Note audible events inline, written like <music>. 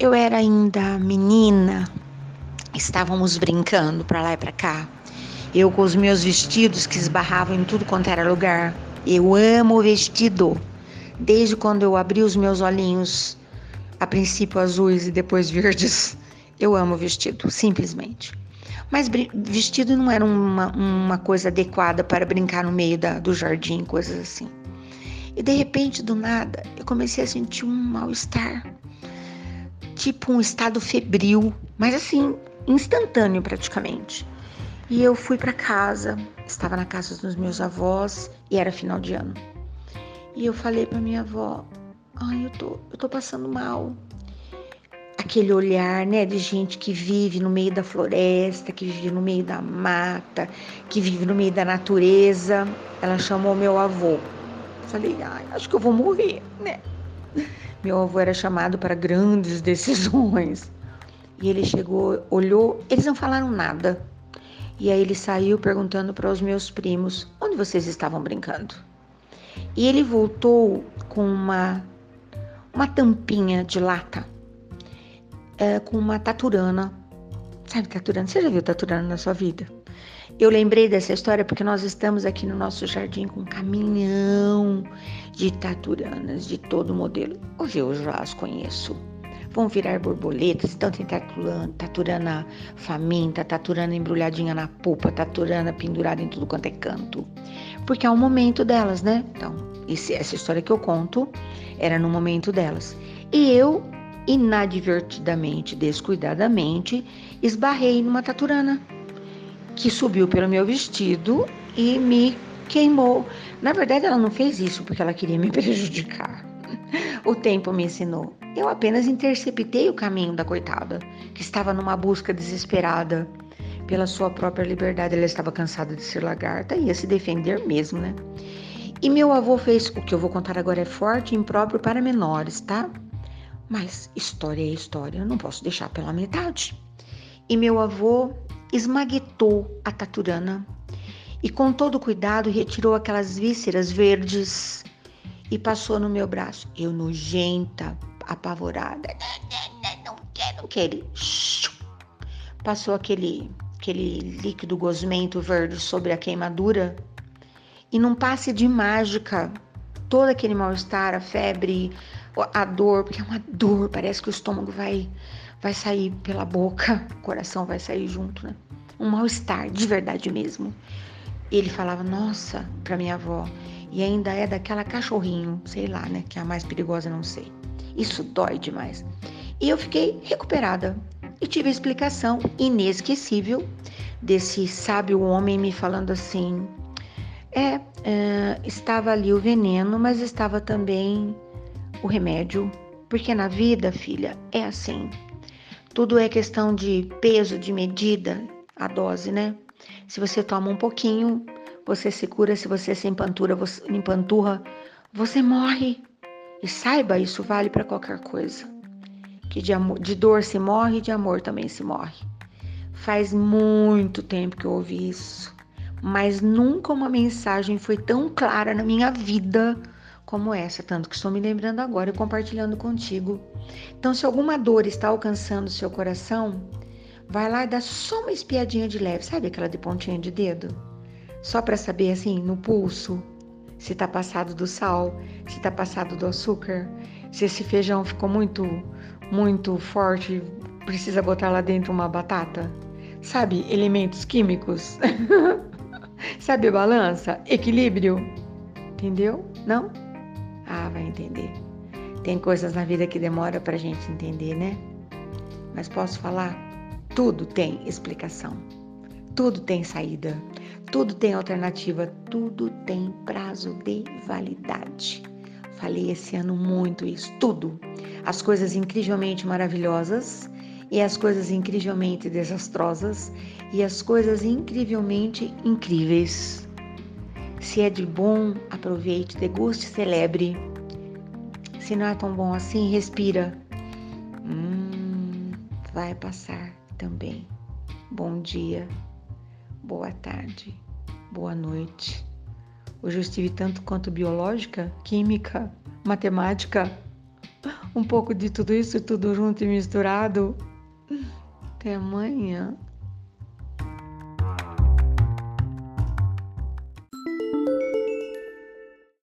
eu era ainda menina, estávamos brincando para lá e para cá. Eu com os meus vestidos que esbarravam em tudo quanto era lugar. Eu amo vestido. Desde quando eu abri os meus olhinhos, a princípio azuis e depois <laughs> verdes, eu amo vestido, simplesmente. Mas vestido não era uma, uma coisa adequada para brincar no meio da, do jardim, coisas assim. E de repente, do nada, eu comecei a sentir um mal-estar. Tipo um estado febril, mas assim, instantâneo praticamente. E eu fui para casa, estava na casa dos meus avós e era final de ano. E eu falei para minha avó: "Ai, eu tô, eu tô passando mal". Aquele olhar, né, de gente que vive no meio da floresta, que vive no meio da mata, que vive no meio da natureza. Ela chamou meu avô. Falei: "Ai, acho que eu vou morrer", né? Meu avô era chamado para grandes <laughs> decisões. E ele chegou, olhou, eles não falaram nada. E aí ele saiu perguntando para os meus primos onde vocês estavam brincando. E ele voltou com uma, uma tampinha de lata, é, com uma taturana. Sabe taturana? Você já viu taturana na sua vida? Eu lembrei dessa história porque nós estamos aqui no nosso jardim com um caminhão de taturanas de todo modelo. Hoje eu já as conheço vão virar borboletas, então tem taturana, taturana faminta, taturana embrulhadinha na polpa, taturana pendurada em tudo quanto é canto. Porque é o momento delas, né? Então, esse, essa história que eu conto era no momento delas. E eu, inadvertidamente, descuidadamente, esbarrei numa taturana que subiu pelo meu vestido e me queimou. Na verdade, ela não fez isso porque ela queria me <laughs> prejudicar. O tempo me ensinou. Eu apenas interceptei o caminho da coitada, que estava numa busca desesperada pela sua própria liberdade. Ela estava cansada de ser lagarta e ia se defender mesmo, né? E meu avô fez o que eu vou contar agora é forte e impróprio para menores, tá? Mas história é história, eu não posso deixar pela metade. E meu avô esmaguetou a taturana e com todo cuidado retirou aquelas vísceras verdes e passou no meu braço. Eu nojenta, apavorada. Não quero, não quero. Passou aquele, aquele líquido gosmento verde sobre a queimadura e num passe de mágica, todo aquele mal-estar, a febre, a dor, porque é uma dor, parece que o estômago vai, vai sair pela boca, <laughs> o coração vai sair junto, né? Um mal-estar, de verdade mesmo. Ele falava, nossa, para minha avó, e ainda é daquela cachorrinho, sei lá, né? Que é a mais perigosa, não sei. Isso dói demais. E eu fiquei recuperada e tive a explicação inesquecível desse sábio homem me falando assim: é, estava ali o veneno, mas estava também o remédio, porque na vida, filha, é assim. Tudo é questão de peso, de medida, a dose, né? Se você toma um pouquinho, você se cura, se você se empantura, você, empanturra, você morre. E saiba, isso vale para qualquer coisa. Que de, amor, de dor se morre, de amor também se morre. Faz muito tempo que eu ouvi isso, mas nunca uma mensagem foi tão clara na minha vida como essa, tanto que estou me lembrando agora e compartilhando contigo. Então, se alguma dor está alcançando seu coração, vai lá e dá só uma espiadinha de leve, sabe aquela de pontinha de dedo? Só para saber assim, no pulso, se tá passado do sal, se tá passado do açúcar, se esse feijão ficou muito, muito forte, precisa botar lá dentro uma batata. Sabe, elementos químicos? <laughs> Sabe balança? Equilíbrio? Entendeu? Não? Ah, vai entender. Tem coisas na vida que demora pra gente entender, né? Mas posso falar? Tudo tem explicação. Tudo tem saída. Tudo tem alternativa, tudo tem prazo de validade. Falei esse ano muito isso, tudo. As coisas incrivelmente maravilhosas e as coisas incrivelmente desastrosas e as coisas incrivelmente incríveis. Se é de bom, aproveite, deguste, celebre. Se não é tão bom assim, respira. Hum, vai passar também. Bom dia boa tarde, boa noite. Hoje eu estive tanto quanto biológica, química, matemática. um pouco de tudo isso, tudo junto e misturado. Até amanhã.